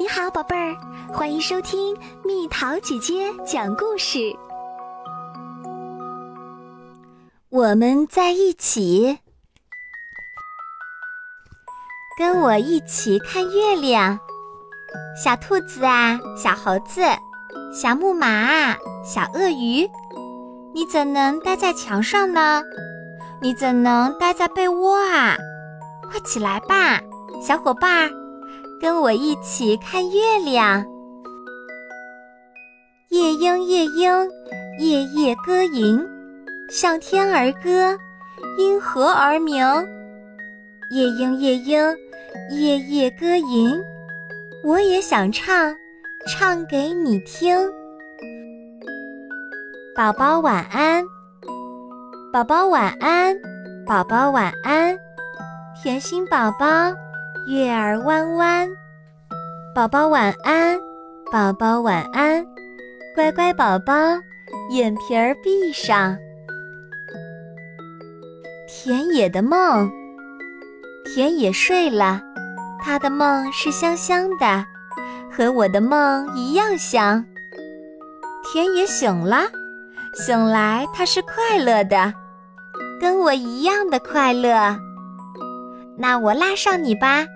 你好，宝贝儿，欢迎收听蜜桃姐姐讲故事。我们在一起，跟我一起看月亮。小兔子啊，小猴子，小木马，小鳄鱼，你怎能待在墙上呢？你怎能待在被窝啊？快起来吧，小伙伴儿！跟我一起看月亮，夜莺夜莺，夜夜歌吟，向天而歌，因何而鸣？夜莺夜莺，夜夜歌吟，我也想唱，唱给你听。宝宝晚安，宝宝晚安，宝宝晚安，甜心宝宝。月儿弯弯，宝宝晚安，宝宝晚安，乖乖宝宝，眼皮儿闭上。田野的梦，田野睡了，他的梦是香香的，和我的梦一样香。田野醒了，醒来他是快乐的，跟我一样的快乐。那我拉上你吧，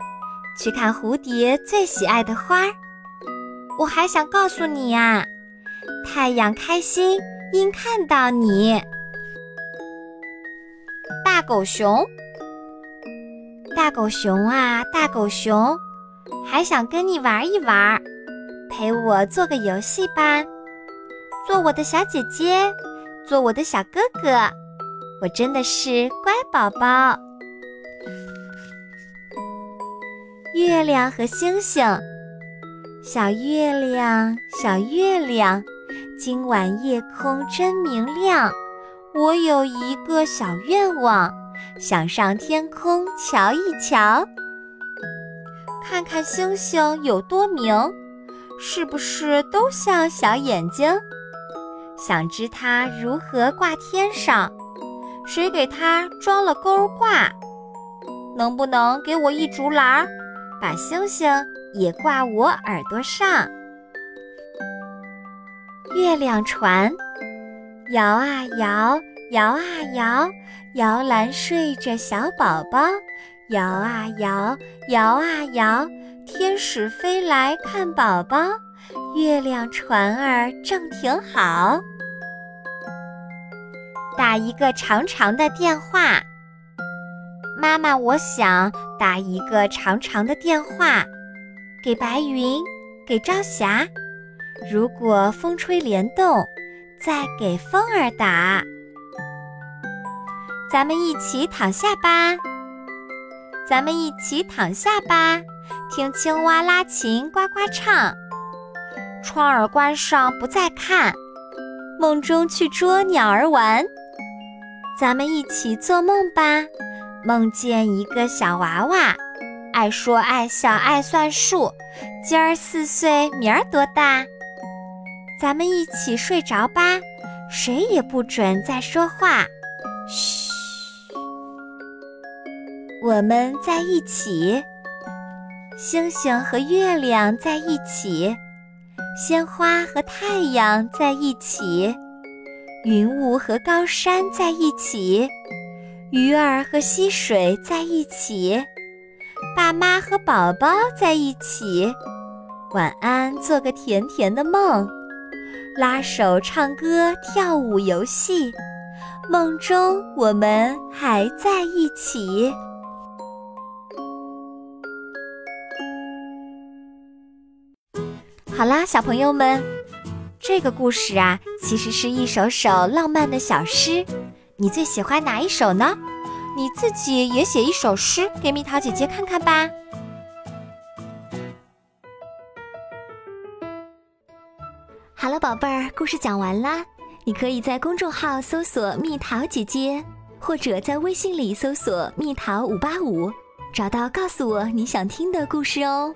去看蝴蝶最喜爱的花儿。我还想告诉你呀，太阳开心因看到你。大狗熊，大狗熊啊，大狗熊，还想跟你玩一玩，陪我做个游戏吧，做我的小姐姐，做我的小哥哥，我真的是乖宝宝。月亮和星星，小月亮，小月亮，今晚夜空真明亮。我有一个小愿望，想上天空瞧一瞧，看看星星有多明，是不是都像小眼睛？想知它如何挂天上，谁给它装了钩挂？能不能给我一竹篮？把星星也挂我耳朵上。月亮船摇啊摇，摇啊摇，摇篮睡着小宝宝。摇啊摇，摇啊摇，天使飞来看宝宝。月亮船儿正挺好。打一个长长的电话。妈妈，我想打一个长长的电话，给白云，给朝霞。如果风吹莲动，再给风儿打。咱们一起躺下吧，咱们一起躺下吧，听青蛙拉琴呱呱唱。窗儿关上，不再看，梦中去捉鸟儿玩。咱们一起做梦吧。梦见一个小娃娃，爱说爱笑爱算数，今儿四岁，明儿多大？咱们一起睡着吧，谁也不准再说话。嘘，我们在一起，星星和月亮在一起，鲜花和太阳在一起，云雾和高山在一起。鱼儿和溪水在一起，爸妈和宝宝在一起。晚安，做个甜甜的梦，拉手唱歌跳舞游戏，梦中我们还在一起。好啦，小朋友们，这个故事啊，其实是一首首浪漫的小诗。你最喜欢哪一首呢？你自己也写一首诗给蜜桃姐姐看看吧。好了，宝贝儿，故事讲完啦。你可以在公众号搜索“蜜桃姐姐”，或者在微信里搜索“蜜桃五八五”，找到告诉我你想听的故事哦。